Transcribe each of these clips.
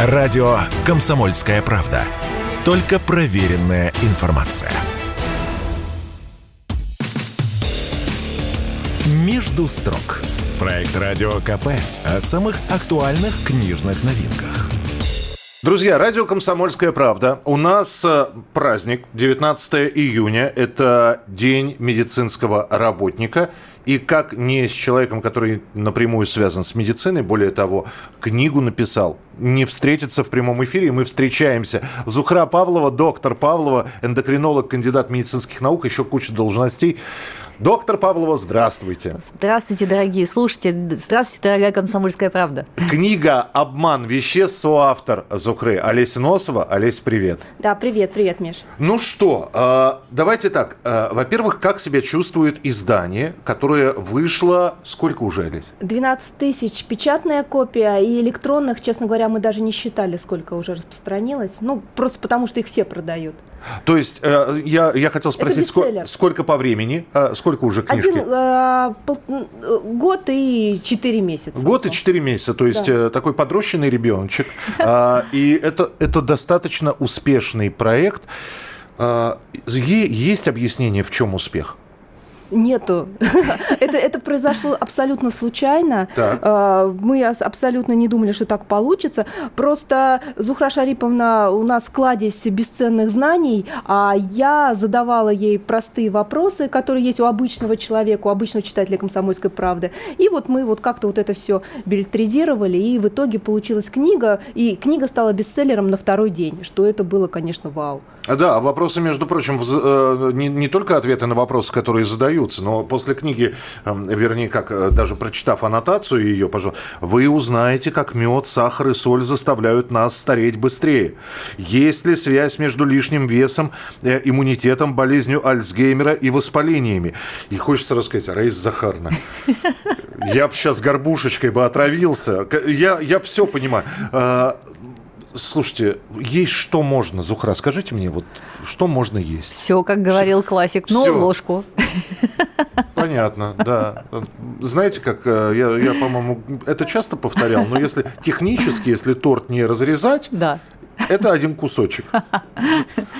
Радио «Комсомольская правда». Только проверенная информация. «Между строк». Проект «Радио КП» о самых актуальных книжных новинках. Друзья, радио «Комсомольская правда». У нас э, праздник, 19 июня. Это День медицинского работника. И как не с человеком, который напрямую связан с медициной, более того, книгу написал, не встретиться в прямом эфире, мы встречаемся. Зухра Павлова, доктор Павлова, эндокринолог, кандидат медицинских наук, еще куча должностей. Доктор Павлова, здравствуйте. Здравствуйте, дорогие слушатели. Здравствуйте, дорогая комсомольская правда. Книга «Обман веществ» соавтор Зухры Олеся Носова. Олесь, привет. Да, привет, привет, Миш. Ну что, э, давайте так. Э, во-первых, как себя чувствует издание, которое вышло... Сколько уже, Олесь? 12 тысяч печатная копия и электронных, честно говоря, мы даже не считали, сколько уже распространилось. Ну, просто потому что их все продают. То есть э, я, я хотел спросить, сколько, сколько по времени, э, сколько уже книжки? Один, э, пол, год и четыре месяца. Год и четыре месяца, то есть да. э, такой подрощенный ребеночек. Э, и это, это достаточно успешный проект. Э, есть объяснение, в чем успех? Нету. это, это произошло абсолютно случайно. Так. А, мы абсолютно не думали, что так получится. Просто Зухра Шариповна у нас кладезь бесценных знаний, а я задавала ей простые вопросы, которые есть у обычного человека, у обычного читателя «Комсомольской правды». И вот мы вот как-то вот это все билетризировали, и в итоге получилась книга, и книга стала бестселлером на второй день, что это было, конечно, вау. А, да, вопросы, между прочим, э, не, не только ответы на вопросы, которые задаются, но после книги, эм, вернее, как э, даже прочитав аннотацию ее, пожалуйста, вы узнаете, как мед, сахар и соль заставляют нас стареть быстрее. Есть ли связь между лишним весом, э, иммунитетом, болезнью Альцгеймера и воспалениями? И хочется рассказать, Раиса Захарна, я бы сейчас горбушечкой бы отравился. Я, я все понимаю. Слушайте, есть что можно, Зухра, скажите мне, вот что можно есть? Все, как говорил Все. классик, но Все. ложку. Понятно, да. Знаете, как э, я, я по-моему, это часто повторял, но если технически, если торт не разрезать, да. это один кусочек,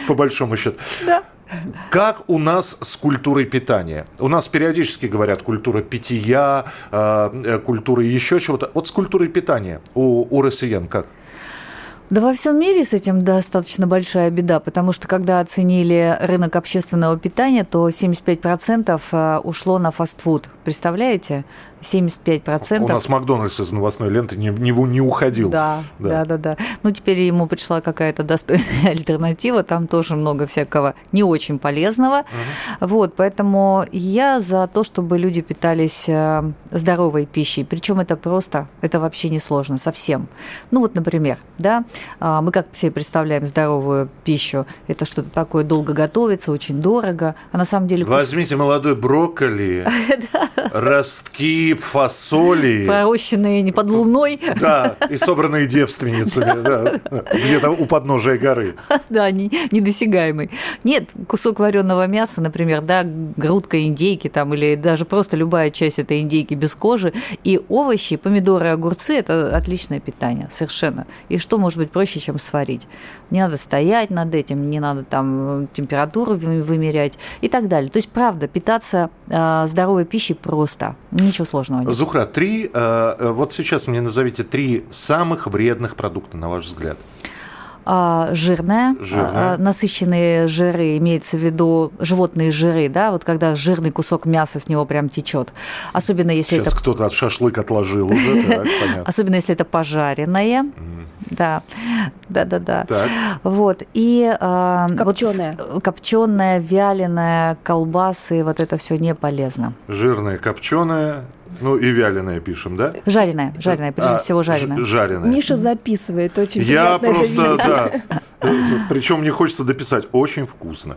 по большому счету. Да. Как у нас с культурой питания? У нас периодически говорят культура питья, э, э, культура еще чего-то. Вот с культурой питания у, у россиян как? Да во всем мире с этим достаточно большая беда, потому что когда оценили рынок общественного питания, то 75% э, ушло на фастфуд. Представляете? 75%. У нас Макдональдс из новостной ленты не, не, не уходил. Да, да, да, да, да. Ну, теперь ему пришла какая-то достойная альтернатива, там тоже много всякого не очень полезного. Угу. Вот, поэтому я за то, чтобы люди питались э, здоровой пищей. Причем это просто, это вообще не сложно совсем. Ну, вот, например, да, а, мы как все представляем здоровую пищу, это что-то такое долго готовится, очень дорого, а на самом деле... Возьмите молодой брокколи, ростки, фасоли. Пророщенные не под луной. Да, и собранные девственницами, да, где-то у подножия горы. Да, не, недосягаемый. Нет, кусок вареного мяса, например, да, грудка индейки там, или даже просто любая часть этой индейки без кожи, и овощи, помидоры, огурцы – это отличное питание, совершенно. И что может быть проще, чем сварить? Не надо стоять над этим, не надо там температуру вымерять и так далее. То есть, правда, питаться э, здоровой пищей просто, ничего сложного сложного нет. Зухра, три, э, э, вот сейчас мне назовите три самых вредных продукта, на ваш взгляд. А, жирная, жирная. А, насыщенные жиры, имеется в виду животные жиры, да, вот когда жирный кусок мяса с него прям течет. Особенно если Сейчас это... кто-то от шашлык отложил уже, так. Особенно если это пожаренное. Да, да, да, да. Так. Вот и копченая, вот, копченая, вяленая, колбасы, вот это все не полезно. Жирная, копченая, ну и вяленое пишем, да? Жареное, жареное, прежде а, всего жареное. Жареное. Миша записывает, очень Я просто, да. Причем мне хочется дописать, очень вкусно.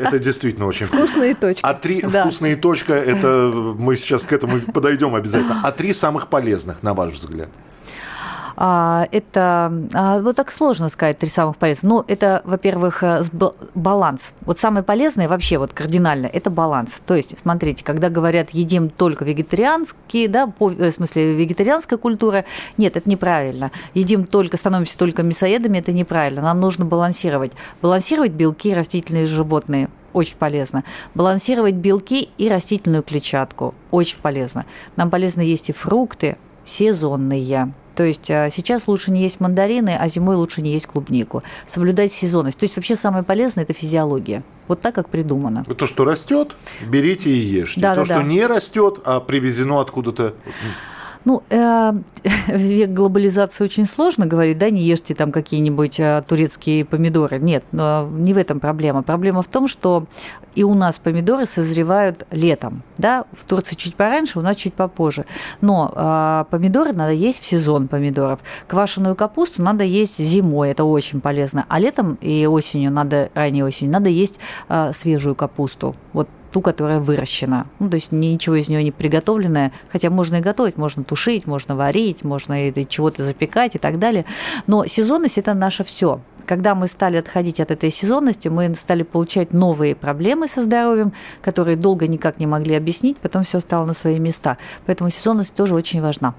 Это действительно очень вкусно. Вкусные точки. А три да. вкусные точка, это мы сейчас к этому подойдем обязательно. А три самых полезных, на ваш взгляд? А, это, а, вот так сложно сказать, три самых полезных. Ну, это, во-первых, э, баланс. Вот самое полезное вообще вот кардинально – это баланс. То есть, смотрите, когда говорят, едим только вегетарианские, да, по, э, в смысле, вегетарианская культура, нет, это неправильно. Едим только, становимся только мясоедами, это неправильно. Нам нужно балансировать. Балансировать белки растительные животные – очень полезно. Балансировать белки и растительную клетчатку очень полезно. Нам полезно есть и фрукты сезонные. То есть а, сейчас лучше не есть мандарины, а зимой лучше не есть клубнику. Соблюдать сезонность. То есть вообще самое полезное – это физиология. Вот так, как придумано. То, что растет, берите и ешьте. Да, То, да, что да. не растет, а привезено откуда-то ну, э, век глобализации очень сложно говорить, да, не ешьте там какие-нибудь э, турецкие помидоры. Нет, но не в этом проблема. Проблема в том, что и у нас помидоры созревают летом, да, в Турции чуть пораньше, у нас чуть попозже. Но э, помидоры надо есть в сезон помидоров. Квашеную капусту надо есть зимой, это очень полезно. А летом и осенью надо, ранней осенью, надо есть э, свежую капусту. Вот ту, которая выращена. Ну, то есть ничего из нее не приготовленное, хотя можно и готовить, можно тушить, можно варить, можно и чего-то запекать и так далее. Но сезонность – это наше все. Когда мы стали отходить от этой сезонности, мы стали получать новые проблемы со здоровьем, которые долго никак не могли объяснить, потом все стало на свои места. Поэтому сезонность тоже очень важна.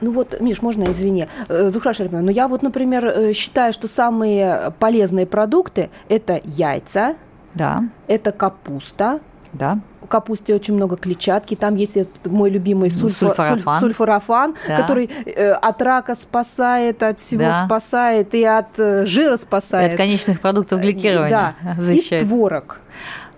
Ну вот, Миш, можно, извини, э, Зухра Шариповна, но я вот, например, э, считаю, что самые полезные продукты – это яйца, да. это капуста, да. В капусте очень много клетчатки. Там есть мой любимый сульфа, сульфорафан, сульфорафан да. который э, от рака спасает, от всего да. спасает и от э, жира спасает. И от конечных продуктов гликирования. Да. Защищает. И творог.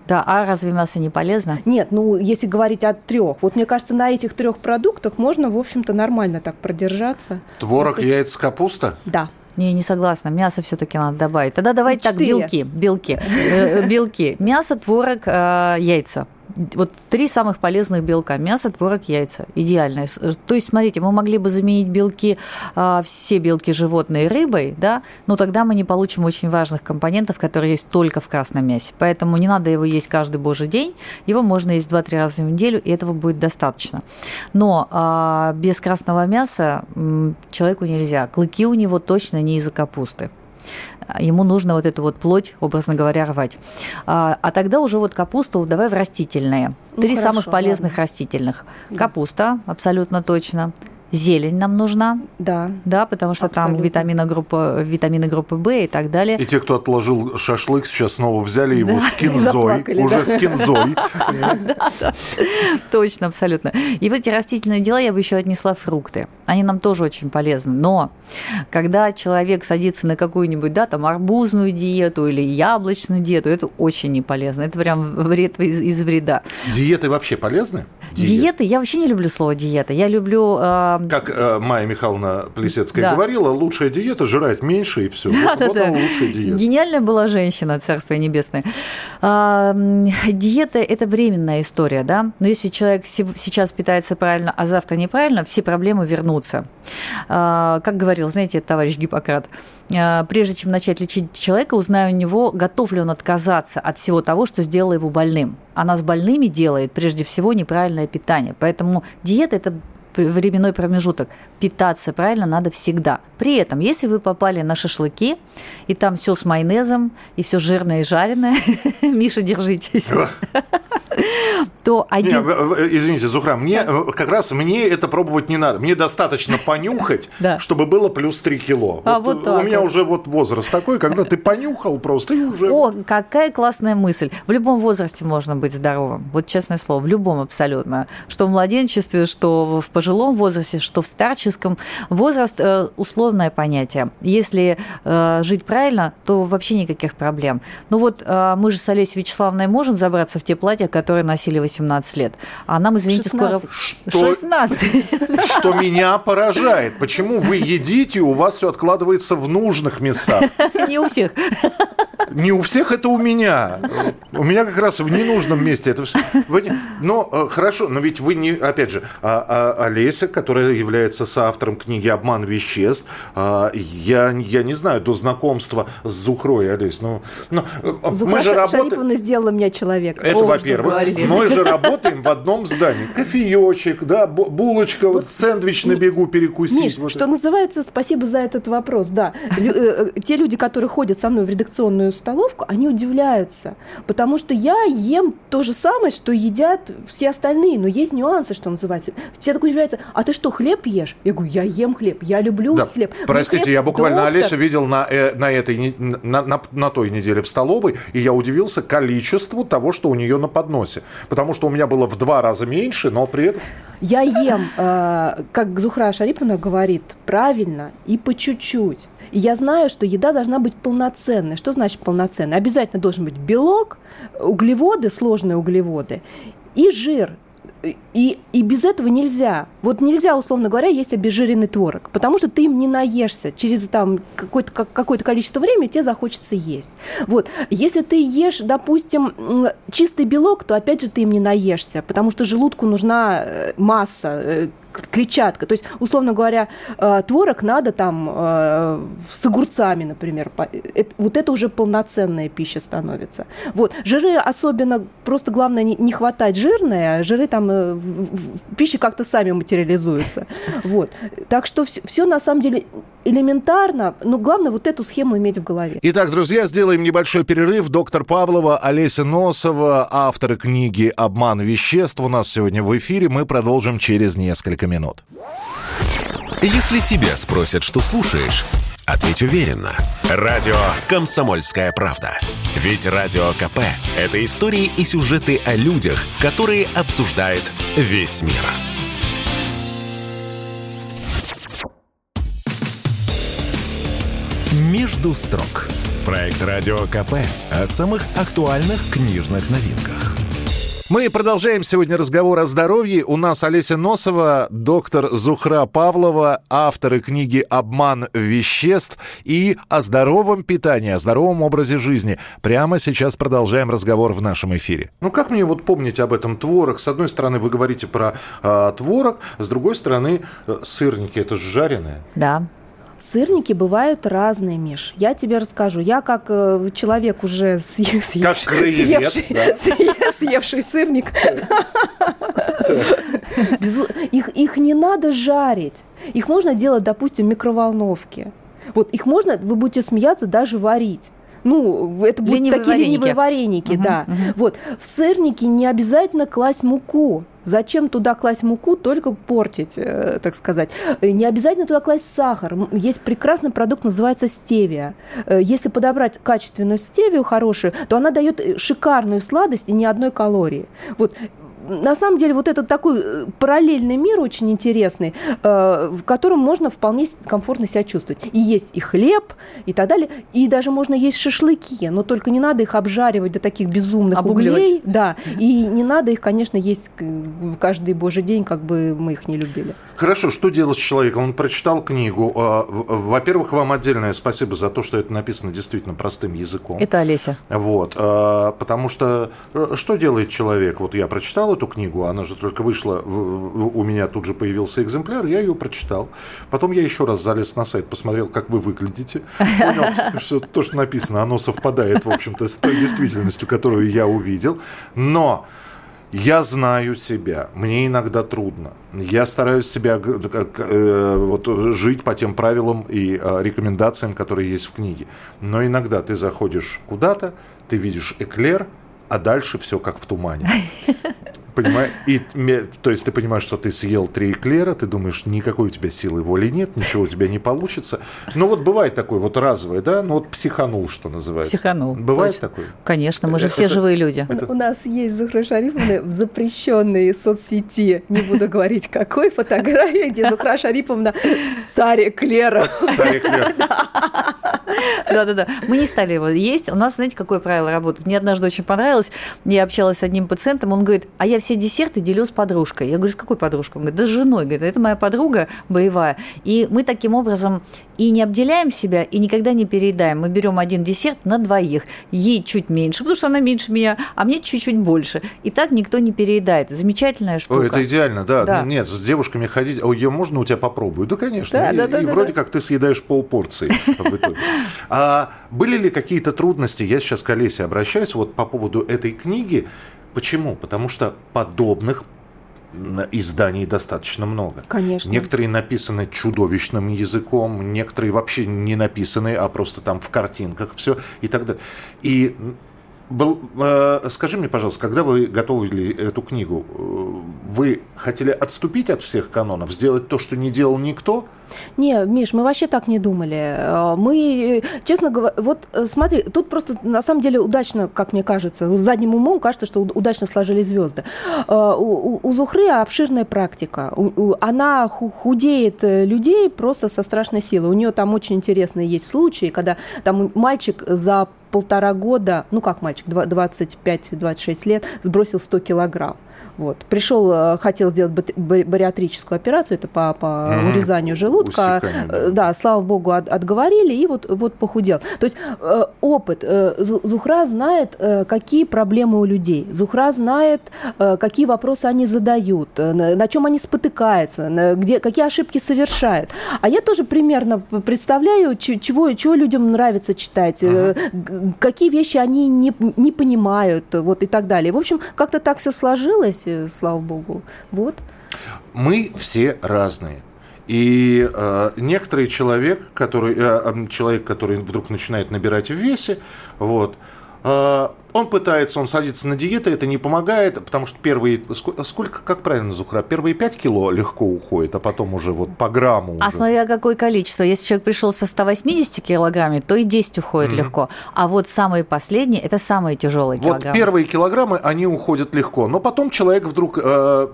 Да, а разве мясо не полезно? Нет, ну если говорить о трех, вот мне кажется, на этих трех продуктах можно, в общем-то, нормально так продержаться. Творог, Просто... яйца, капуста? Да. Не, не согласна. Мясо все-таки надо добавить. Тогда давайте так белки, белки, э, белки. Мясо, творог, э, яйца вот три самых полезных белка – мясо, творог, яйца. Идеально. То есть, смотрите, мы могли бы заменить белки, а, все белки животные рыбой, да, но тогда мы не получим очень важных компонентов, которые есть только в красном мясе. Поэтому не надо его есть каждый божий день, его можно есть 2-3 раза в неделю, и этого будет достаточно. Но а, без красного мяса человеку нельзя. Клыки у него точно не из-за капусты ему нужно вот эту вот плоть, образно говоря, рвать. А, а тогда уже вот капусту давай в растительные. Ну, Три хорошо, самых полезных ладно. растительных. Капуста, абсолютно точно. Зелень нам нужна. Да. Да, потому что Абсолютно. там витамины группы, витамины группы В и так далее. И те, кто отложил шашлык, сейчас снова взяли его да. с кинзой. Уже с кинзой. Точно, абсолютно. И в эти растительные дела я бы еще отнесла фрукты. Они нам тоже очень полезны. Но когда человек садится на какую-нибудь, да, там, арбузную диету или яблочную диету, это очень не полезно. Это прям вред из, из вреда. Диеты вообще полезны? Диеты? диеты? Я вообще не люблю слово диета. Я люблю э, как э, Майя Михайловна Плесецкая да. говорила, лучшая диета – жрать меньше и все. Да, вот, да, вот да. лучшая диета. Гениальная была женщина, царство небесное. А, диета – это временная история, да? Но если человек сейчас питается правильно, а завтра неправильно, все проблемы вернутся. А, как говорил, знаете, товарищ Гиппократ, а, прежде чем начать лечить человека, узнаю у него, готов ли он отказаться от всего того, что сделало его больным. А нас больными делает прежде всего неправильное питание. Поэтому диета – это временной промежуток. Питаться правильно надо всегда. При этом, если вы попали на шашлыки, и там все с майонезом, и все жирное и жареное, Миша, держитесь то один... Не, извините, Зухра, мне. Э, как раз мне это пробовать не надо. Мне достаточно понюхать, да. чтобы было плюс 3 кило. А вот, вот у меня вот. уже вот возраст такой, когда ты понюхал просто и уже... О, какая классная мысль. В любом возрасте можно быть здоровым. Вот честное слово, в любом абсолютно. Что в младенчестве, что в пожилом возрасте, что в старческом. Возраст э, – условное понятие. Если э, жить правильно, то вообще никаких проблем. Ну вот мы же с Олесей Вячеславной можем забраться в те платья, которые носили 18 лет. А нам, извините, 16. скоро... Что, 16. Что меня поражает. Почему вы едите, у вас все откладывается в нужных местах? Не у всех. не у всех это у меня. У меня как раз в ненужном месте это все. Но э, хорошо, но ведь вы не, опять же, Олеся, которая является соавтором книги «Обман веществ», а, я, я не знаю, до знакомства с Зухрой, Олесь, ну, ну мы же работаем... сделала меня человек. Это, во-первых. Мы же работаем в одном здании. Кофеечек, да, булочка, вот, сэндвич на бегу перекусить. Миш, вот что это. называется, спасибо за этот вопрос, да. Э, э, те люди, которые ходят со мной в редакционную столовку, они удивляются, потому что я ем то же самое, что едят все остальные, но есть нюансы, что называется. Все так удивляются, а ты что, хлеб ешь? Я говорю, я ем хлеб, я люблю да, хлеб. Простите, хлеб я буквально доктор... Олесю видел на, э, на, этой, на, на, на той неделе в столовой, и я удивился количеству того, что у нее на подносе. Потому что у меня было в два раза меньше, но при этом... Я ем, э, как Зухра Шариповна говорит, правильно и по чуть-чуть. И я знаю, что еда должна быть полноценной. Что значит полноценной? Обязательно должен быть белок, углеводы, сложные углеводы и жир и, и без этого нельзя. Вот нельзя, условно говоря, есть обезжиренный творог, потому что ты им не наешься. Через там какое-то, какое количество времени тебе захочется есть. Вот. Если ты ешь, допустим, чистый белок, то опять же ты им не наешься, потому что желудку нужна э, масса, э, клетчатка. То есть, условно говоря, э, творог надо там э, с огурцами, например. Вот это уже полноценная пища становится. Вот. Жиры особенно, просто главное не хватать жирные, а жиры там э, в пище как-то сами материализуются. Вот. Так что все, все на самом деле элементарно, но главное вот эту схему иметь в голове. Итак, друзья, сделаем небольшой перерыв. Доктор Павлова, Олеся Носова, авторы книги «Обман веществ» у нас сегодня в эфире. Мы продолжим через несколько минут. Если тебя спросят, что слушаешь, ответь уверенно. Радио «Комсомольская правда». Ведь Радио КП – это истории и сюжеты о людях, которые обсуждает весь мир. «Между строк» – проект Радио КП о самых актуальных книжных новинках. Мы продолжаем сегодня разговор о здоровье. У нас Олеся Носова, доктор Зухра Павлова, авторы книги «Обман веществ» и о здоровом питании, о здоровом образе жизни. Прямо сейчас продолжаем разговор в нашем эфире. Ну как мне вот помнить об этом творог? С одной стороны, вы говорите про э, творог, с другой стороны, э, сырники, это же жареное. Да. Сырники бывают разные, Миш. Я тебе расскажу. Я как э, человек уже съевший, как съевший, да? съевший сырник. Их, их не надо жарить. Их можно делать, допустим, в микроволновке. Вот их можно, вы будете смеяться, даже варить. Ну, это будут ленивые такие вареники. ленивые вареники, угу, да. Угу. Вот. В сырники не обязательно класть муку. Зачем туда класть муку, только портить, э, так сказать. Не обязательно туда класть сахар. Есть прекрасный продукт, называется стевия. Э, если подобрать качественную стевию хорошую, то она дает э, шикарную сладость и ни одной калории. Вот на самом деле вот этот такой э, параллельный мир очень интересный, э, в котором можно вполне комфортно себя чувствовать. И есть и хлеб, и так далее. И даже можно есть шашлыки, но только не надо их обжаривать до таких безумных Обугливать. углей. Да, и не надо их, конечно, есть каждый божий день, как бы мы их не любили. Хорошо, что делать с человеком? Он прочитал книгу. А, во-первых, вам отдельное спасибо за то, что это написано действительно простым языком. Это Олеся. Вот, а, потому что э, что делает человек? Вот я прочитал эту книгу, она же только вышла, у меня тут же появился экземпляр, я ее прочитал. Потом я еще раз залез на сайт, посмотрел, как вы выглядите. Понял, что то, что написано, оно совпадает, в общем-то, с той действительностью, которую я увидел. Но я знаю себя, мне иногда трудно. Я стараюсь себя э, вот, жить по тем правилам и э, рекомендациям, которые есть в книге. Но иногда ты заходишь куда-то, ты видишь эклер, а дальше все как в тумане. Понимаешь? И, то есть ты понимаешь, что ты съел три эклера, ты думаешь, никакой у тебя силы воли нет, ничего у тебя не получится. Но вот бывает такое вот разовое, да? Ну вот психанул, что называется. Психанул. Бывает точно. такое? Конечно, мы же это, все это, живые люди. Это... У нас есть Зухра Шариповна в запрещенной соцсети, не буду говорить какой, фотографии, где Зухра Шариповна царь эклера. Царь эклер. Да-да-да. Мы не стали его есть. У нас, знаете, какое правило работает? Мне однажды очень понравилось. Я общалась с одним пациентом, он говорит, а я все десерты делю с подружкой. Я говорю, с какой подружкой? Он говорит, да с женой. Говорит, это моя подруга боевая. И мы таким образом и не обделяем себя, и никогда не переедаем. Мы берем один десерт на двоих. Ей чуть меньше, потому что она меньше меня, а мне чуть-чуть больше. И так никто не переедает. Замечательная штука. Ой, это идеально, да. да. Нет, с девушками ходить. О, ее можно у тебя попробую? Да, конечно. Да, и, да, да, и да, вроде да. как ты съедаешь полпорции А были ли какие-то трудности? Я сейчас к Олесе обращаюсь вот по поводу этой книги. Почему? Потому что подобных изданий достаточно много. Конечно. Некоторые написаны чудовищным языком, некоторые вообще не написаны, а просто там в картинках все и так далее. И был, э, скажи мне, пожалуйста, когда вы готовили эту книгу, э, вы хотели отступить от всех канонов, сделать то, что не делал никто? Не, Миш, мы вообще так не думали. Э, мы, честно говоря, вот смотри, тут просто на самом деле удачно, как мне кажется, задним умом кажется, что удачно сложились звезды. У, Зухры обширная практика. Она худеет людей просто со страшной силой. У нее там очень интересные есть случаи, когда там мальчик за полтора года, ну как мальчик, 25-26 лет, сбросил 100 килограмм. Вот. Пришел, э, хотел сделать бариатрическую операцию, это по, по mm-hmm. урезанию желудка. Усекание, да. Э, да, слава богу, от, отговорили, и вот, вот похудел. То есть э, опыт. Зухра знает, какие проблемы у людей. Зухра знает, какие вопросы они задают, на чем они спотыкаются, где, какие ошибки совершают. А я тоже примерно представляю, чего, чего людям нравится читать, uh-huh. какие вещи они не, не понимают, вот и так далее. В общем, как-то так все сложилось слава богу. Вот. Мы все разные. И э, некоторый человек, который, э, человек, который вдруг начинает набирать в весе, вот, э, он пытается, он садится на диету, это не помогает, потому что первые, сколько, как правильно, Зухра, первые 5 кило легко уходит, а потом уже вот по грамму. А уже. смотря какое количество. Если человек пришел со 180 килограммами, то и 10 уходит mm-hmm. легко. А вот самые последние, это самые тяжелые вот килограммы. Вот первые килограммы, они уходят легко. Но потом человек вдруг э,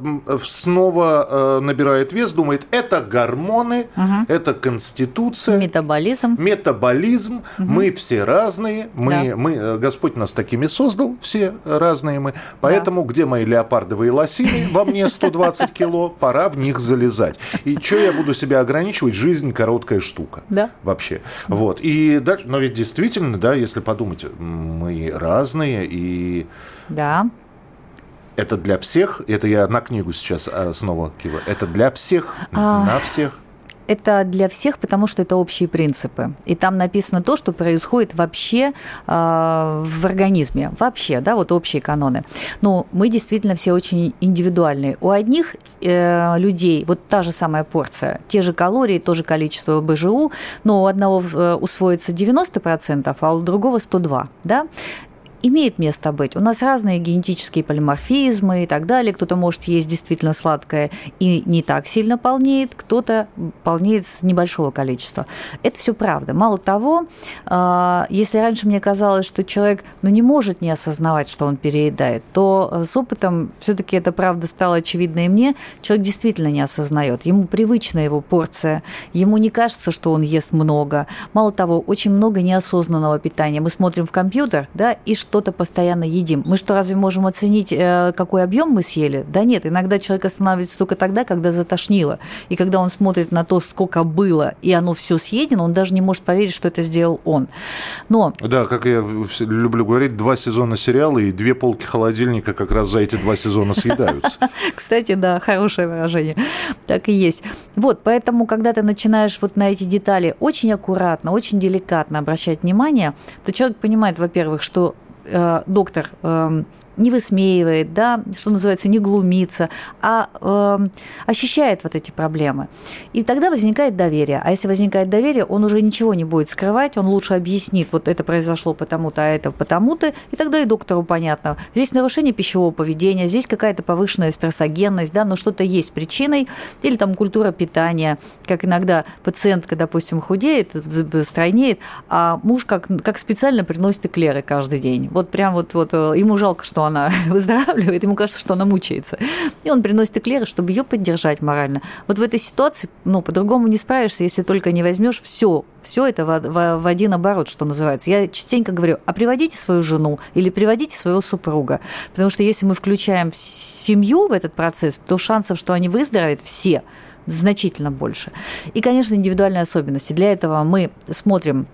снова э, набирает вес, думает, это гормоны, угу. это конституция. Метаболизм. Метаболизм. Угу. Мы все разные. Мы, да. мы, э, Господь нас такими создал, все разные мы. Поэтому да. где мои леопардовые лосины? Во мне 120 кило, пора в них залезать. И что я буду себя ограничивать? Жизнь короткая штука. Да. Вообще. Вот. И дальше, но ведь действительно, да, если подумать, мы разные и... Да. Это для всех, это я на книгу сейчас а, снова киваю, это для всех, а... на всех это для всех, потому что это общие принципы. И там написано то, что происходит вообще э, в организме. Вообще, да, вот общие каноны. Но мы действительно все очень индивидуальные. У одних э, людей вот та же самая порция, те же калории, то же количество БЖУ, но у одного э, усвоится 90%, а у другого 102%. Да? Имеет место быть. У нас разные генетические полиморфизмы и так далее. Кто-то может есть действительно сладкое и не так сильно полнеет, кто-то полнеет с небольшого количества. Это все правда. Мало того, а, если раньше мне казалось, что человек ну, не может не осознавать, что он переедает, то э, с опытом все-таки это правда стало очевидно и мне. Человек действительно не осознает. Ему привычна его порция, ему не кажется, что он ест много. Мало того, очень много неосознанного питания. Мы смотрим в компьютер, да, и что что-то постоянно едим. Мы что, разве можем оценить, э, какой объем мы съели? Да нет, иногда человек останавливается только тогда, когда затошнило. И когда он смотрит на то, сколько было, и оно все съедено, он даже не может поверить, что это сделал он. Но... Да, как я люблю говорить, два сезона сериала и две полки холодильника как раз за эти два сезона съедаются. Кстати, да, хорошее выражение. Так и есть. Вот, поэтому, когда ты начинаешь вот на эти детали очень аккуратно, очень деликатно обращать внимание, то человек понимает, во-первых, что доктор э, не высмеивает, да, что называется, не глумится, а э, ощущает вот эти проблемы. И тогда возникает доверие. А если возникает доверие, он уже ничего не будет скрывать, он лучше объяснит, вот это произошло потому-то, а это потому-то, и тогда и доктору понятно. Здесь нарушение пищевого поведения, здесь какая-то повышенная стрессогенность, да, но что-то есть причиной, или там культура питания, как иногда пациентка, допустим, худеет, стройнеет, а муж как, как специально приносит эклеры каждый день. Вот прям вот, вот э, ему жалко, что она выздоравливает, ему кажется, что она мучается. И он приносит эклеры, чтобы ее поддержать морально. Вот в этой ситуации, ну, по-другому не справишься, если только не возьмешь все, все это в, в, в один оборот, что называется. Я частенько говорю, а приводите свою жену или приводите своего супруга. Потому что если мы включаем семью в этот процесс, то шансов, что они выздоровеют, все значительно больше. И, конечно, индивидуальные особенности. Для этого мы смотрим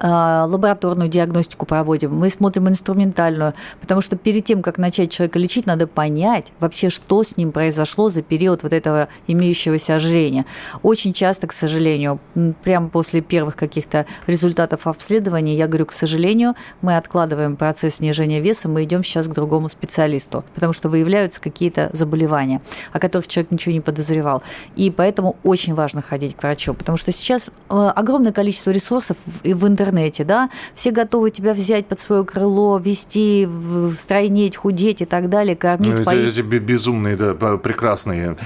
лабораторную диагностику проводим, мы смотрим инструментальную, потому что перед тем, как начать человека лечить, надо понять вообще, что с ним произошло за период вот этого имеющегося ожирения. Очень часто, к сожалению, прямо после первых каких-то результатов обследования, я говорю, к сожалению, мы откладываем процесс снижения веса, мы идем сейчас к другому специалисту, потому что выявляются какие-то заболевания, о которых человек ничего не подозревал. И поэтому очень важно ходить к врачу, потому что сейчас э, огромное количество ресурсов в интернете, да, все готовы тебя взять под свое крыло, вести, стройнеть, худеть и так далее, кормить, ну, поить. Эти безумные, да, прекрасные,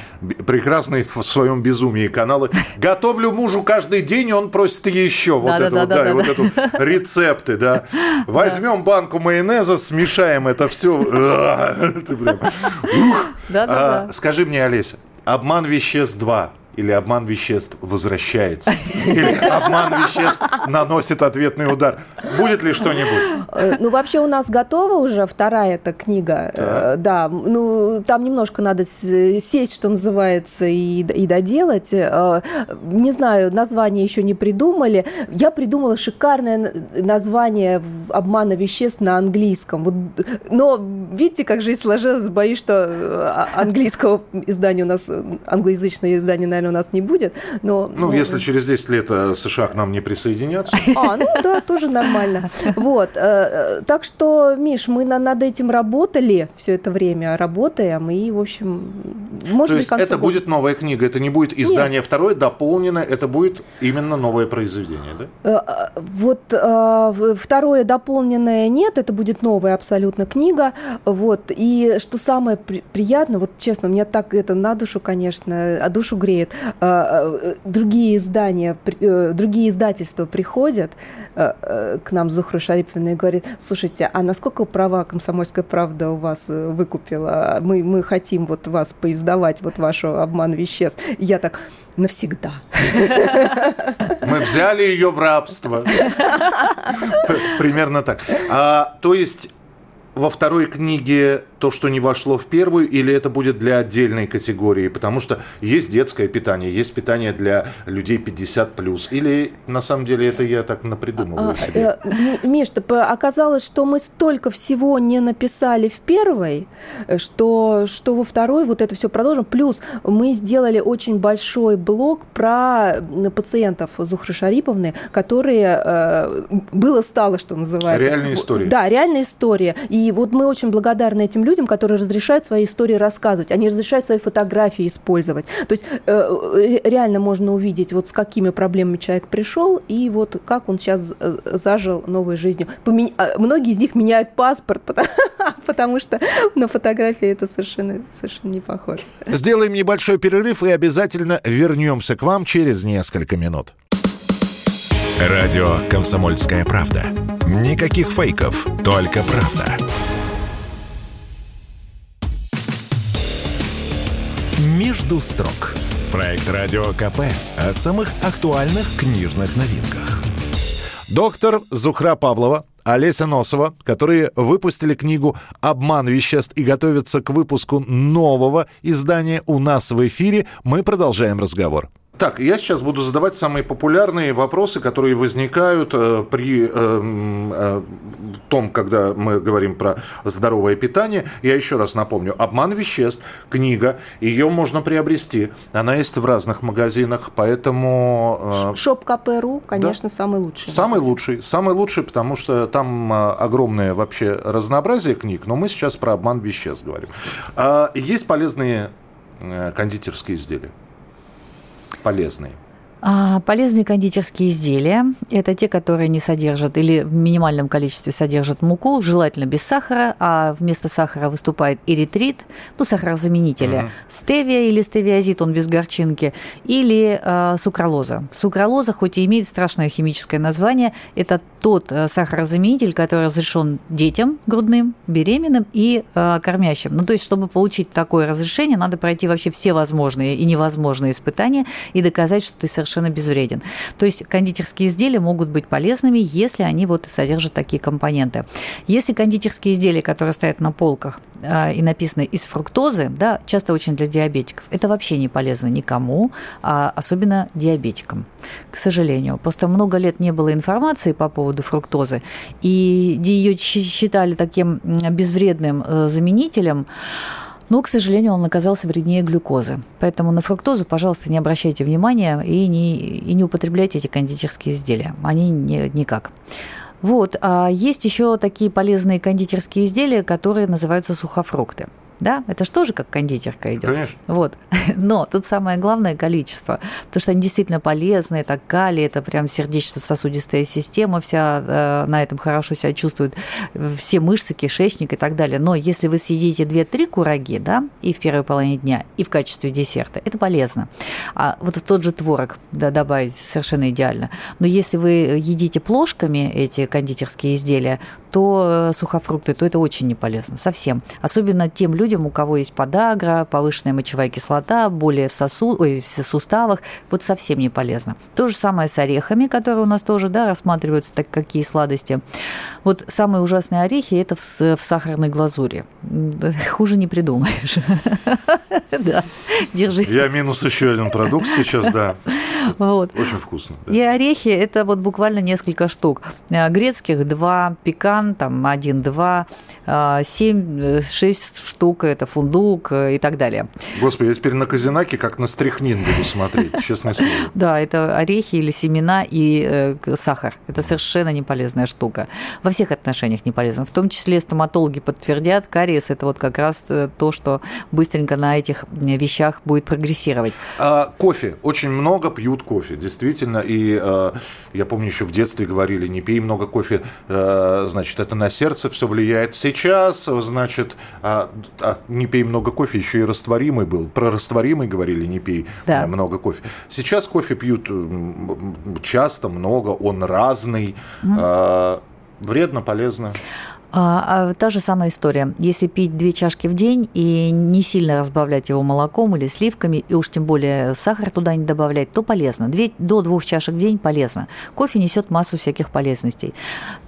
прекрасные в своем безумии каналы. Готовлю мужу каждый день, он просит еще вот это вот, да, вот эту рецепты, да. Возьмем банку майонеза, смешаем это все. А, скажи мне, Олеся, обман веществ 2 или обман веществ возвращается, или обман веществ наносит ответный удар. Будет ли что-нибудь? Э, ну, вообще у нас готова уже вторая эта книга. Э, да, ну, там немножко надо сесть, что называется, и, и доделать. Э, не знаю, название еще не придумали. Я придумала шикарное название обмана веществ на английском. Вот, но видите, как жизнь сложилась, боюсь, что английского издания у нас, англоязычное издание, наверное, у нас не будет. Но, ну, ну, если через 10 лет э, США к нам не присоединятся. А, ну да, тоже нормально. Вот. Э, э, так что, Миш, мы над этим работали все это время, работаем, и, в общем, может То есть это будет новая книга, это не будет издание второе, дополненное, это будет именно новое произведение, да? Вот второе дополненное нет, это будет новая абсолютно книга. Вот. И что самое приятное, вот честно, мне так это на душу, конечно, а душу греет. А, а, другие издания, э, другие издательства приходят э, э, к нам Зухра Шариповна и говорит, слушайте, а насколько права «Комсомольская правда» у вас выкупила? Мы, мы хотим вот вас поиздавать, вот вашу обман веществ. Я так, навсегда. Мы взяли ее в рабство. Примерно так. А, то есть во второй книге то, что не вошло в первую, или это будет для отдельной категории? Потому что есть детское питание, есть питание для людей 50 плюс. Или на самом деле это я так напридумываю а, себе? Э, Миш, оказалось, что мы столько всего не написали в первой, что, что во второй вот это все продолжим. Плюс мы сделали очень большой блок про пациентов Зухры Шариповны, которые э, было стало, что называется. Реальная история. Да, реальная история. И вот мы очень благодарны этим людям, которые разрешают свои истории рассказывать, они разрешают свои фотографии использовать. То есть э, реально можно увидеть, вот с какими проблемами человек пришел, и вот как он сейчас э, зажил новой жизнью. Помен... А, многие из них меняют паспорт, потому что на фотографии это совершенно, совершенно не похоже. Сделаем небольшой перерыв и обязательно вернемся к вам через несколько минут. Радио «Комсомольская правда». Никаких фейков, только правда. «Между строк». Проект «Радио КП» о самых актуальных книжных новинках. Доктор Зухра Павлова, Олеся Носова, которые выпустили книгу «Обман веществ» и готовятся к выпуску нового издания у нас в эфире, мы продолжаем разговор. Так, я сейчас буду задавать самые популярные вопросы, которые возникают э, при э, э, том, когда мы говорим про здоровое питание. Я еще раз напомню, «Обман веществ», книга, ее можно приобрести. Она есть в разных магазинах, поэтому... Э, Шоп КПРУ, конечно, да? самый лучший. Самый магазин. лучший, самый лучший, потому что там э, огромное вообще разнообразие книг, но мы сейчас про «Обман веществ» говорим. Э, есть полезные э, кондитерские изделия полезные? А, полезные кондитерские изделия – это те, которые не содержат или в минимальном количестве содержат муку, желательно без сахара, а вместо сахара выступает эритрит, ну, сахарозаменители, угу. стевия или стевиазид, он без горчинки, или э, сукралоза. Сукралоза, хоть и имеет страшное химическое название, это тот э, сахарозаменитель, который разрешен детям грудным, беременным и э, кормящим. Ну, то есть, чтобы получить такое разрешение, надо пройти вообще все возможные и невозможные испытания и доказать, что ты совершенно совершенно безвреден. То есть кондитерские изделия могут быть полезными, если они вот содержат такие компоненты. Если кондитерские изделия, которые стоят на полках а, и написаны из фруктозы, да, часто очень для диабетиков, это вообще не полезно никому, а особенно диабетикам, к сожалению. Просто много лет не было информации по поводу фруктозы, и ее считали таким безвредным э, заменителем, но, к сожалению, он оказался вреднее глюкозы. Поэтому на фруктозу, пожалуйста, не обращайте внимания и не, и не употребляйте эти кондитерские изделия. Они не, никак. Вот. А есть еще такие полезные кондитерские изделия, которые называются сухофрукты. Да, это же тоже как кондитерка идет. Конечно. Вот. Но тут самое главное количество, потому что они действительно полезны, это калий, это прям сердечно-сосудистая система вся э, на этом хорошо себя чувствует, все мышцы, кишечник и так далее. Но если вы съедите 2-3 кураги, да, и в первой половине дня, и в качестве десерта, это полезно. А вот в тот же творог да, добавить совершенно идеально. Но если вы едите плошками эти кондитерские изделия, то э, сухофрукты, то это очень не полезно совсем. Особенно тем людям, людям, у кого есть подагра, повышенная мочевая кислота, боли в, сосуд, ой, в суставах, вот совсем не полезно. То же самое с орехами, которые у нас тоже да, рассматриваются, так какие сладости. Вот самые ужасные орехи – это в, в сахарной глазури. Хуже не придумаешь. Да, держись. Я минус еще один продукт сейчас, да. Вот. Очень вкусно. Да. И орехи – это вот буквально несколько штук. Э, грецких два, пекан там один-два, э, семь-шесть штук – это фундук э, и так далее. Господи, я теперь на казинаке как на стряхнин буду смотреть, честное слово. Да, это орехи или семена и сахар. Это совершенно не полезная штука. Во всех отношениях не полезно. В том числе стоматологи подтвердят, кариес – это вот как раз то, что быстренько на этих вещах будет прогрессировать. А, кофе. Очень много пьют пьют кофе, действительно. И э, я помню, еще в детстве говорили, не пей много кофе, э, значит, это на сердце все влияет. Сейчас, значит, э, э, не пей много кофе, еще и растворимый был. Про растворимый говорили, не пей да. э, много кофе. Сейчас кофе пьют часто, много, он разный. Угу. Э, вредно, полезно. А, а, та же самая история. Если пить две чашки в день и не сильно разбавлять его молоком или сливками, и уж тем более сахар туда не добавлять, то полезно. Две, до двух чашек в день полезно. Кофе несет массу всяких полезностей.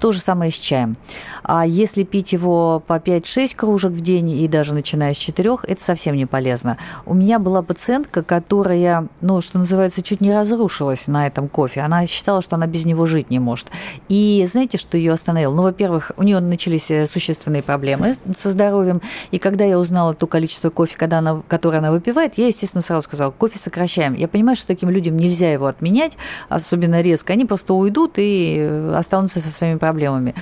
То же самое с чаем. А если пить его по 5-6 кружек в день и даже начиная с 4, это совсем не полезно. У меня была пациентка, которая, ну, что называется, чуть не разрушилась на этом кофе. Она считала, что она без него жить не может. И знаете, что ее остановило? Ну, во-первых, у нее начались начались э, существенные проблемы со здоровьем. И когда я узнала то количество кофе, когда она, которое она выпивает, я, естественно, сразу сказала, кофе сокращаем. Я понимаю, что таким людям нельзя его отменять, особенно резко. Они просто уйдут и э, останутся со своими проблемами.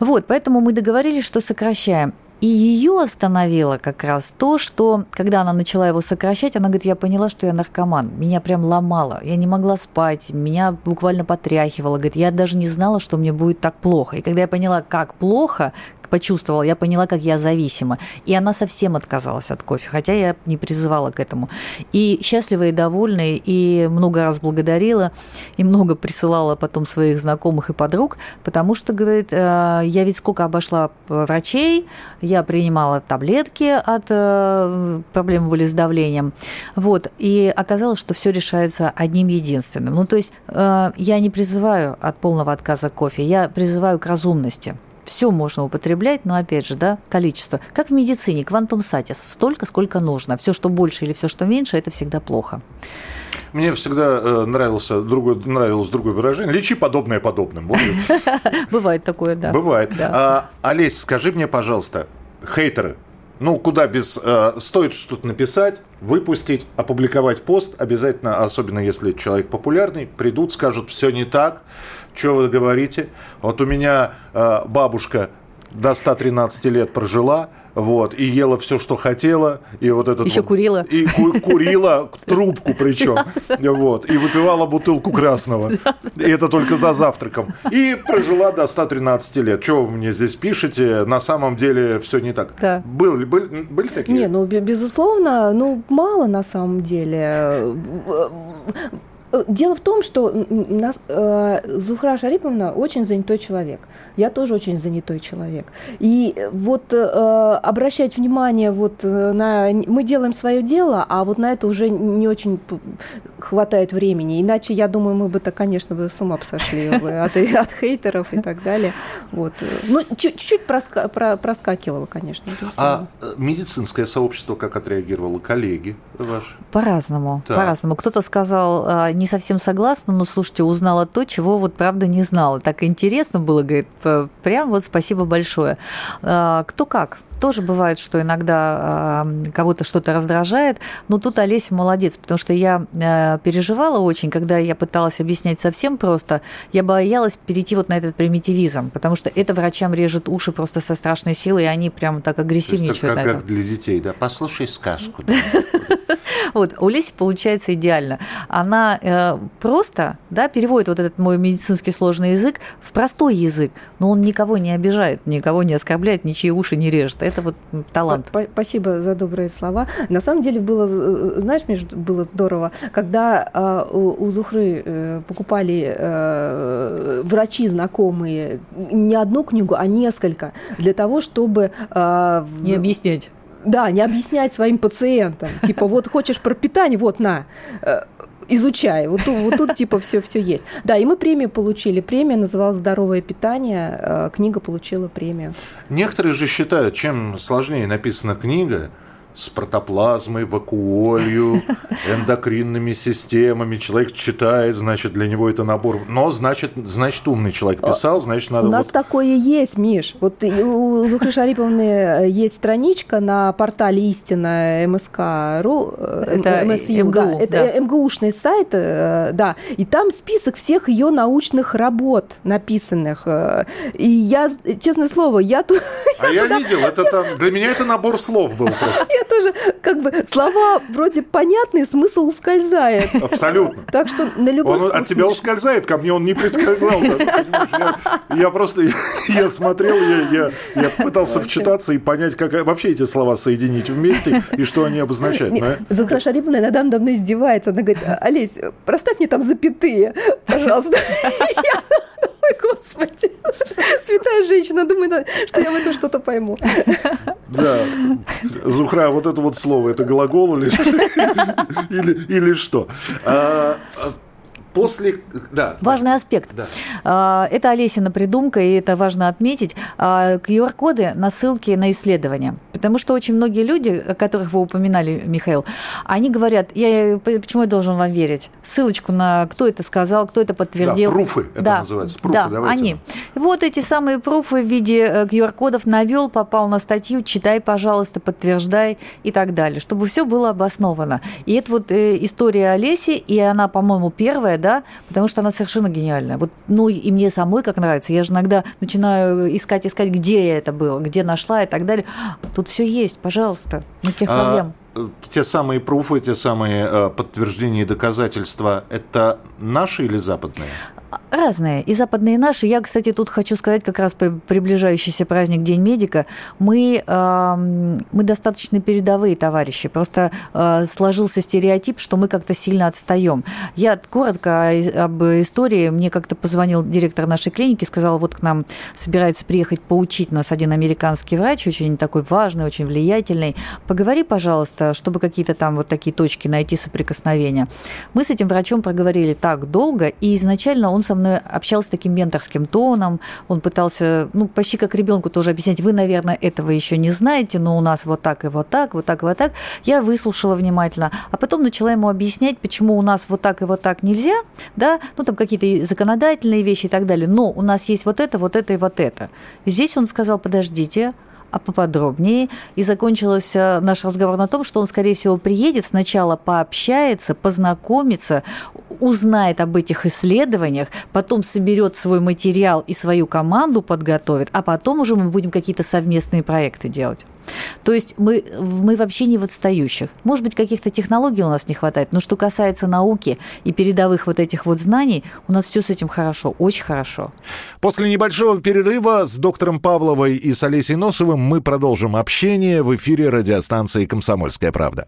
Вот, поэтому мы договорились, что сокращаем. И ее остановило как раз то, что когда она начала его сокращать, она говорит, я поняла, что я наркоман. Меня прям ломало. Я не могла спать, меня буквально потряхивало. Говорит, я даже не знала, что мне будет так плохо. И когда я поняла, как плохо, почувствовала, я поняла, как я зависима. И она совсем отказалась от кофе, хотя я не призывала к этому. И счастливая и довольная, и много раз благодарила, и много присылала потом своих знакомых и подруг, потому что, говорит, «Э, я ведь сколько обошла врачей, я принимала таблетки от э, проблемы были с давлением, вот, и оказалось, что все решается одним единственным. Ну, то есть э, я не призываю от полного отказа кофе, я призываю к разумности все можно употреблять, но опять же, да, количество. Как в медицине, квантум сатис, столько, сколько нужно. Все, что больше или все, что меньше, это всегда плохо. Мне всегда э, нравился другой, нравилось другое выражение. Лечи подобное подобным. Бывает такое, да. Бывает. А, Олесь, скажи мне, пожалуйста, хейтеры, ну, куда без... Э, стоит что-то написать, выпустить, опубликовать пост, обязательно, особенно если человек популярный, придут, скажут, все не так, что вы говорите. Вот у меня э, бабушка до 113 лет прожила, вот, и ела все, что хотела, и вот этот Еще вот, курила. И ку- курила трубку причем, вот, и выпивала бутылку красного, и это только за завтраком, и прожила до 113 лет. Что вы мне здесь пишете? На самом деле все не так. Да. Были, были, были такие? Не, ну, безусловно, ну, мало на самом деле. Дело в том, что нас, э, Зухра Шариповна очень занятой человек. Я тоже очень занятой человек. И вот э, обращать внимание вот на... Мы делаем свое дело, а вот на это уже не очень хватает времени. Иначе, я думаю, мы бы то, конечно, бы с ума сошли от, от хейтеров и так далее. Вот. Ну, чуть-чуть проска, про, проскакивало, конечно. А медицинское сообщество как отреагировало? Коллеги ваши? По-разному. По-разному. Кто-то сказал а, не совсем согласна, но слушайте, узнала то, чего вот правда не знала. Так интересно было, говорит, прям вот спасибо большое. А, кто как? тоже бывает, что иногда кого-то что-то раздражает, но тут Олеся молодец, потому что я а, переживала очень, когда я пыталась объяснять совсем просто, я боялась перейти вот на этот примитивизм, потому что это врачам режет уши просто со страшной силой, и они прям так агрессивничают. Это как, как для детей, да? Послушай сказку. Вот, у Леси получается идеально. Она э, просто да, переводит вот этот мой медицинский сложный язык в простой язык, но он никого не обижает, никого не оскорбляет, ничьи уши не режет. Это вот талант. Спасибо за добрые слова. На самом деле было, знаешь, между, было здорово, когда э, у, у Зухры э, покупали э, врачи знакомые не одну книгу, а несколько, для того, чтобы... Э, не объяснять да, не объяснять своим пациентам. Типа, вот хочешь про питание, вот на э, изучай. Вот, тут, вот тут типа все, все есть. Да, и мы премию получили. Премия называлась «Здоровое питание». Э, книга получила премию. Некоторые же считают, чем сложнее написана книга, с протоплазмой, вакуолью, эндокринными системами. Человек читает, значит, для него это набор. Но, значит, значит умный человек писал, значит, надо... У нас вот... такое есть, Миш. Вот у Зухры Шариповны э, есть страничка на портале Истина МСК.ру. Э, это МСЮ, МГУ, да. Это да. МГУшный сайт, э, да. И там список всех ее научных работ написанных. И я, честное слово, я тут... А я, я видел, это там... Для меня это набор слов был просто тоже, как бы, слова вроде понятные, смысл ускользает. Абсолютно. Так что на любой Он от тебя ускользает, ко мне он не предсказал. Я просто, я смотрел, я пытался вчитаться и понять, как вообще эти слова соединить вместе и что они обозначают. Зухра Шариповна иногда мной издевается. Она говорит, Олесь, проставь мне там запятые, пожалуйста. Господи. Святая женщина, думаю, что я в этом что-то пойму. Да. Зухра, вот это вот слово, это глагол или, или, или что? А, а После, да. Важный аспект. Да. А, это Олесина придумка, и это важно отметить. QR-коды а, на ссылки на исследования. Потому что очень многие люди, о которых вы упоминали, Михаил, они говорят, я, почему я должен вам верить? Ссылочку на кто это сказал, кто это подтвердил. Да, пруфы это да, называется. Пруфы, да, давайте. они. Вот эти самые пруфы в виде QR-кодов э, навел, попал на статью, читай, пожалуйста, подтверждай и так далее, чтобы все было обосновано. И это вот э, история Олеси, и она, по-моему, первая, да, потому что она совершенно гениальная. Вот, ну, и мне самой как нравится. Я же иногда начинаю искать, искать, где я это было, где нашла и так далее. Тут все есть, пожалуйста, никаких а, проблем. Те самые пруфы, те самые э, подтверждения и доказательства, это наши или западные? Разные, и западные, и наши. Я, кстати, тут хочу сказать, как раз приближающийся праздник День медика, мы, э, мы достаточно передовые товарищи. Просто э, сложился стереотип, что мы как-то сильно отстаем. Я коротко об истории. Мне как-то позвонил директор нашей клиники, сказал, вот к нам собирается приехать поучить нас один американский врач, очень такой важный, очень влиятельный. Поговори, пожалуйста, чтобы какие-то там вот такие точки найти соприкосновения. Мы с этим врачом проговорили так долго, и изначально он со мной общался таким менторским тоном, он пытался, ну, почти как ребенку тоже объяснять, вы, наверное, этого еще не знаете, но у нас вот так и вот так, вот так и вот так. Я выслушала внимательно, а потом начала ему объяснять, почему у нас вот так и вот так нельзя, да, ну, там какие-то законодательные вещи и так далее, но у нас есть вот это, вот это и вот это. Здесь он сказал, подождите, а поподробнее. И закончился наш разговор на том, что он, скорее всего, приедет, сначала пообщается, познакомится, узнает об этих исследованиях, потом соберет свой материал и свою команду подготовит, а потом уже мы будем какие-то совместные проекты делать. То есть мы, мы вообще не в отстающих. Может быть, каких-то технологий у нас не хватает, но что касается науки и передовых вот этих вот знаний, у нас все с этим хорошо, очень хорошо. После небольшого перерыва с доктором Павловой и с Олесей Носовым мы продолжим общение в эфире радиостанции «Комсомольская правда».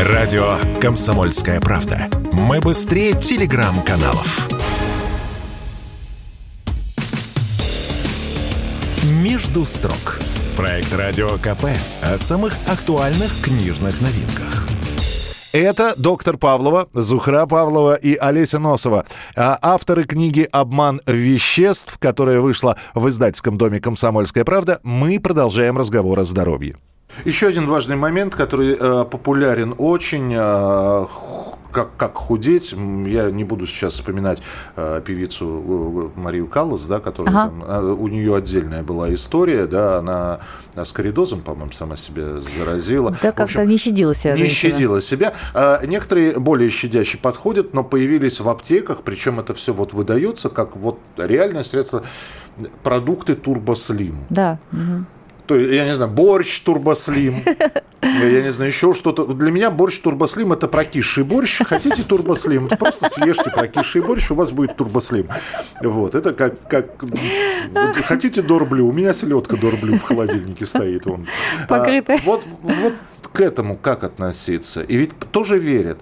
Радио «Комсомольская правда». Мы быстрее телеграм-каналов. «Между строк» Проект «Радио КП» о самых актуальных книжных новинках. Это доктор Павлова, Зухра Павлова и Олеся Носова, а авторы книги «Обман веществ», которая вышла в издательском доме «Комсомольская правда». Мы продолжаем разговор о здоровье. Еще один важный момент, который э, популярен очень, э, как, как худеть. Я не буду сейчас вспоминать э, певицу э, Марию Каллас, да, которая ага. там, э, у нее отдельная была история, да, она скоридозом, по-моему, сама себя заразила. Да, как-то не щадила себя. Не женщина. щадила себя. А, некоторые более щадящие подходят, но появились в аптеках, причем это все вот выдается как вот реальное средство продукты Турбослим. Да. Угу то я не знаю, борщ турбослим, я не знаю, еще что-то. Для меня борщ турбослим это прокисший борщ. Хотите турбослим? Просто съешьте прокисший борщ, у вас будет турбослим. Вот, это как... как хотите дорблю? У меня селедка дорблю в холодильнике стоит. Он. Покрытая. А, вот, вот к этому как относиться? И ведь тоже верят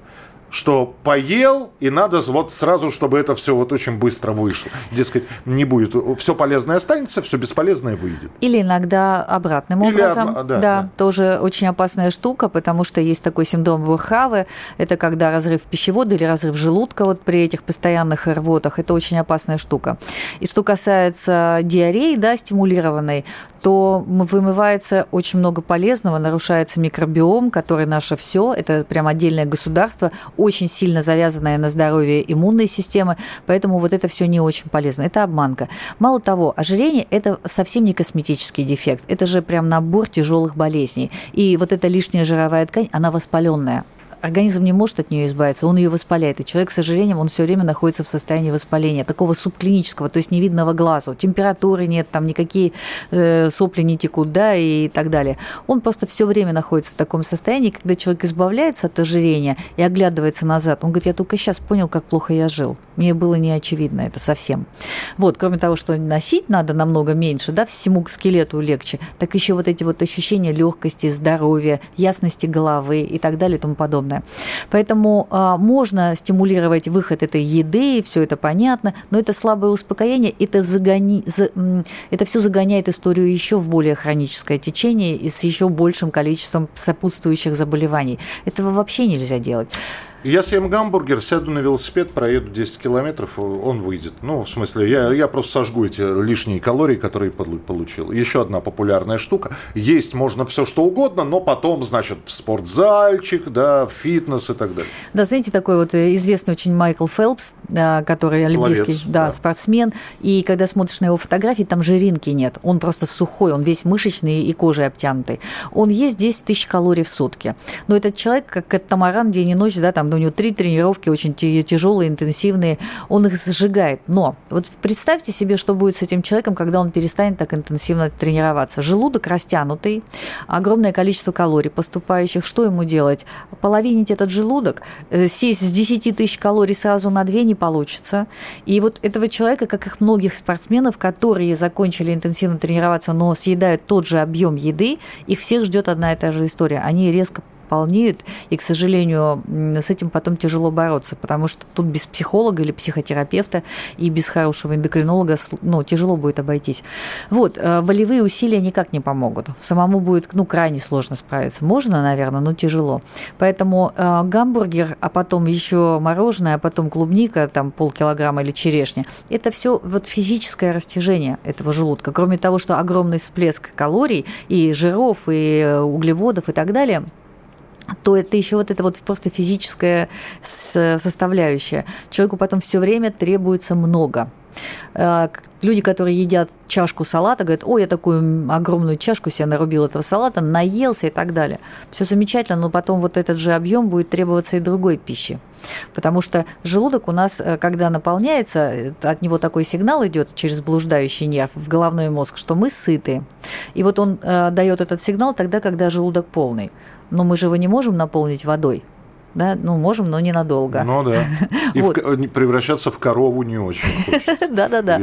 что поел, и надо вот сразу, чтобы это все вот очень быстро вышло. Дескать, не будет, все полезное останется, все бесполезное выйдет. Или иногда обратным Или образом. Об... Да, да, да, тоже очень опасная штука, потому что есть такой синдром Бурхавы, это когда разрыв пищевода или разрыв желудка вот при этих постоянных рвотах, это очень опасная штука. И что касается диареи, да, стимулированной, то вымывается очень много полезного, нарушается микробиом, который наше все, это прям отдельное государство, очень сильно завязанная на здоровье иммунной системы, поэтому вот это все не очень полезно. Это обманка. Мало того, ожирение – это совсем не косметический дефект, это же прям набор тяжелых болезней. И вот эта лишняя жировая ткань, она воспаленная организм не может от нее избавиться, он ее воспаляет. И человек с ожирением, он все время находится в состоянии воспаления, такого субклинического, то есть невидного глазу. Температуры нет, там никакие э, сопли не текут, да, и так далее. Он просто все время находится в таком состоянии, когда человек избавляется от ожирения и оглядывается назад. Он говорит, я только сейчас понял, как плохо я жил. Мне было не очевидно это совсем. Вот, кроме того, что носить надо намного меньше, да, всему скелету легче, так еще вот эти вот ощущения легкости, здоровья, ясности головы и так далее и тому подобное подобное. Поэтому а, можно стимулировать выход этой еды, все это понятно, но это слабое успокоение, это, загони, за, это все загоняет историю еще в более хроническое течение и с еще большим количеством сопутствующих заболеваний. Этого вообще нельзя делать. Я съем гамбургер, сяду на велосипед, проеду 10 километров, он выйдет. Ну, в смысле, я, я просто сожгу эти лишние калории, которые получил. Еще одна популярная штука. Есть можно все что угодно, но потом, значит, в спортзальчик, да, в фитнес и так далее. Да, знаете, такой вот известный очень Майкл Фелпс, который олимпийский да, да. спортсмен, и когда смотришь на его фотографии, там жиринки нет. Он просто сухой, он весь мышечный и кожей обтянутый. Он ест 10 тысяч калорий в сутки. Но этот человек, как катамаран день и ночь, да, там у него три тренировки очень тяжелые, интенсивные, он их сжигает. Но вот представьте себе, что будет с этим человеком, когда он перестанет так интенсивно тренироваться. Желудок растянутый, огромное количество калорий поступающих. Что ему делать? Половинить этот желудок, э, сесть с 10 тысяч калорий сразу на 2 не получится. И вот этого человека, как их многих спортсменов, которые закончили интенсивно тренироваться, но съедают тот же объем еды, их всех ждет одна и та же история. Они резко полнеют, и, к сожалению, с этим потом тяжело бороться, потому что тут без психолога или психотерапевта и без хорошего эндокринолога ну, тяжело будет обойтись. Вот, э, волевые усилия никак не помогут. Самому будет ну, крайне сложно справиться. Можно, наверное, но тяжело. Поэтому э, гамбургер, а потом еще мороженое, а потом клубника, там полкилограмма или черешня, это все вот физическое растяжение этого желудка. Кроме того, что огромный всплеск калорий и жиров, и э, углеводов и так далее – то это еще вот это вот просто физическая составляющая. Человеку потом все время требуется много. э, люди, которые едят чашку салата, говорят, ой, я такую огромную чашку себе нарубил этого салата, наелся и так далее. Все замечательно, но потом вот этот же объем будет требоваться и другой пищи. Потому что желудок у нас, э, когда наполняется, э, от него такой сигнал идет через блуждающий нерв в головной мозг, что мы сыты. И вот он дает этот сигнал тогда, когда желудок полный. Но мы же его не можем наполнить водой да, ну, можем, но ненадолго. Ну, да. И вот. в, превращаться в корову не очень хочется. Да-да-да.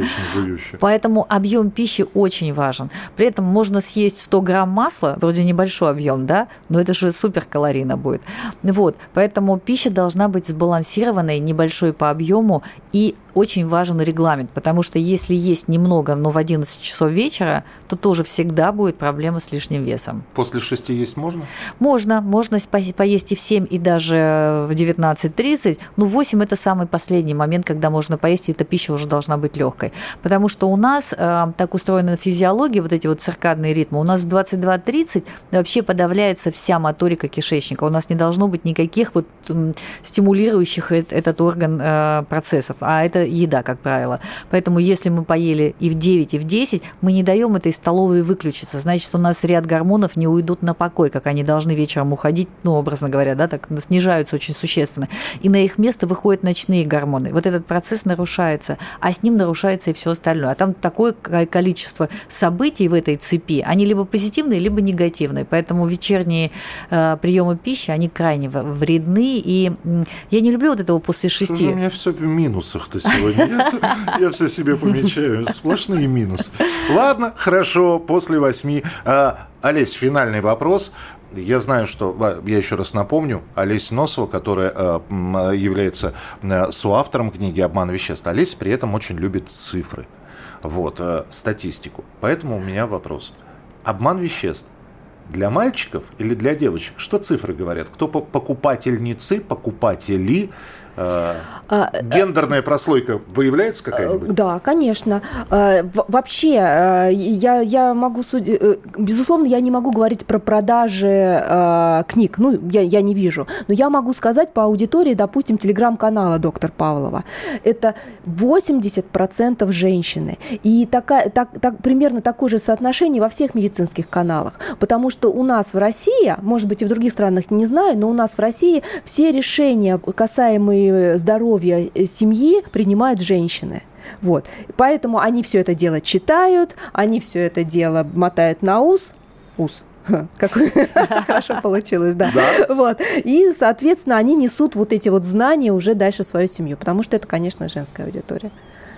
Поэтому объем пищи очень важен. При этом можно съесть 100 грамм масла, вроде небольшой объем, да, но это же суперкалорийно будет. Вот, поэтому пища должна быть сбалансированной, небольшой по объему и очень важен регламент, потому что если есть немного, но в 11 часов вечера, то тоже всегда будет проблема с лишним весом. После 6 есть можно? Можно. Можно поесть и в 7, и даже в 19.30. Но 8 – это самый последний момент, когда можно поесть, и эта пища уже должна быть легкой. Потому что у нас э, так устроена физиология, вот эти вот циркадные ритмы. У нас в 22.30 вообще подавляется вся моторика кишечника. У нас не должно быть никаких вот стимулирующих этот орган э, процессов. А это еда, как правило. Поэтому если мы поели и в 9, и в 10, мы не даем этой столовой выключиться. Значит, у нас ряд гормонов не уйдут на покой, как они должны вечером уходить, ну, образно говоря, да, так снижаются очень существенно. И на их место выходят ночные гормоны. Вот этот процесс нарушается, а с ним нарушается и все остальное. А там такое количество событий в этой цепи, они либо позитивные, либо негативные. Поэтому вечерние э, приемы пищи, они крайне вредны. И я не люблю вот этого после шести. У меня все в минусах то сегодня. Я все, я все себе помечаю. Сплошные минусы. Ладно, хорошо, после восьми. А, Олесь, финальный вопрос. Я знаю, что, я еще раз напомню, Олеся Носова, которая э, является э, соавтором книги «Обман веществ», Олеся при этом очень любит цифры, вот, статистику. Поэтому у меня вопрос. Обман веществ для мальчиков или для девочек? Что цифры говорят? Кто покупательницы, покупатели а, а, гендерная прослойка выявляется какая-нибудь? Да, конечно. А, вообще, я, я могу судить... Э, безусловно, я не могу говорить про продажи книг. Ну, я, я не вижу. Но я могу сказать по аудитории, допустим, телеграм-канала доктор Павлова. Это 80% женщины. И такая, так, так, примерно такое же соотношение во всех медицинских каналах. Потому что у нас в России, может быть, и в других странах не знаю, но у нас в России все решения, касаемые здоровья э, семьи принимают женщины. Вот. Поэтому они все это дело читают, они все это дело мотают на ус. Ус. Как хорошо получилось, да. да. Вот. И, соответственно, они несут вот эти вот знания уже дальше в свою семью, потому что это, конечно, женская аудитория.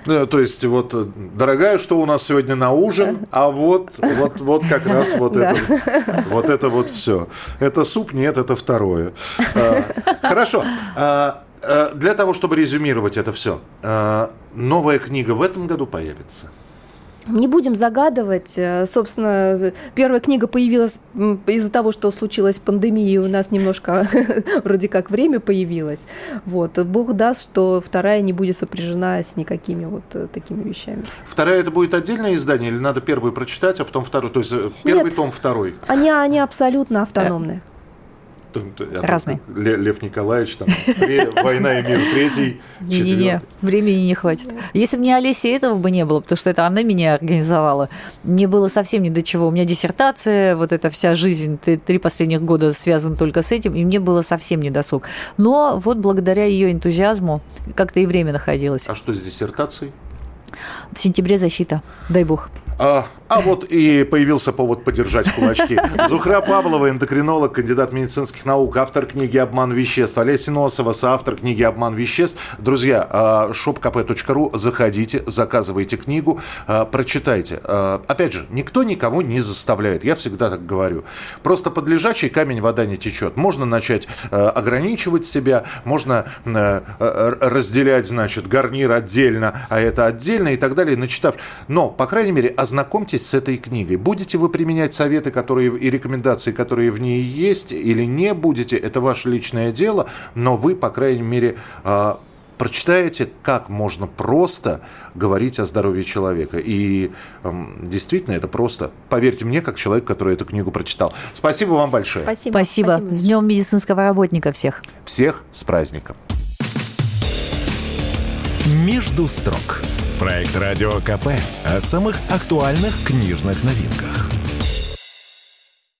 Ну, то есть, вот, дорогая, что у нас сегодня на ужин, а вот, вот, вот как раз вот это, вот это вот все. Это суп, нет, это второе. А, хорошо. Э, для того, чтобы резюмировать это все, э, новая книга в этом году появится. Не будем загадывать. Э, собственно, первая книга появилась из-за того, что случилась пандемия, и у нас немножко вроде как время появилось. Вот. Бог даст, что вторая не будет сопряжена с никакими вот такими вещами. Вторая это будет отдельное издание или надо первую прочитать, а потом вторую? То есть первый Нет, том, второй? Они, они абсолютно Разные. Лев Николаевич, там, «Война и мир», третий, Не-не-не, времени не хватит. Если бы не Олеся, этого бы не было, потому что это она меня организовала. Мне было совсем ни до чего. У меня диссертация, вот эта вся жизнь, три последних года связана только с этим, и мне было совсем не досуг. Но вот благодаря ее энтузиазму как-то и время находилось. А что с диссертацией? В сентябре защита, дай бог. А, а вот и появился повод подержать кулачки. Зухра Павлова, эндокринолог, кандидат медицинских наук, автор книги «Обман веществ». Олеся Носова, соавтор книги «Обман веществ». Друзья, а, shopkp.ru, заходите, заказывайте книгу, а, прочитайте. А, опять же, никто никого не заставляет, я всегда так говорю. Просто под лежачий камень вода не течет. Можно начать ограничивать себя, можно разделять, значит, гарнир отдельно, а это отдельно и так далее, начитав. Но, по крайней мере, ознакомьтесь с этой книгой. Будете вы применять советы которые, и рекомендации, которые в ней есть, или не будете, это ваше личное дело, но вы, по крайней мере, а, прочитаете, как можно просто говорить о здоровье человека. И эм, действительно, это просто. Поверьте мне, как человек, который эту книгу прочитал. Спасибо вам большое. Спасибо. Спасибо. Спасибо. С Днем медицинского работника всех. Всех с праздником. Между строк. Проект «Радио КП» о самых актуальных книжных новинках.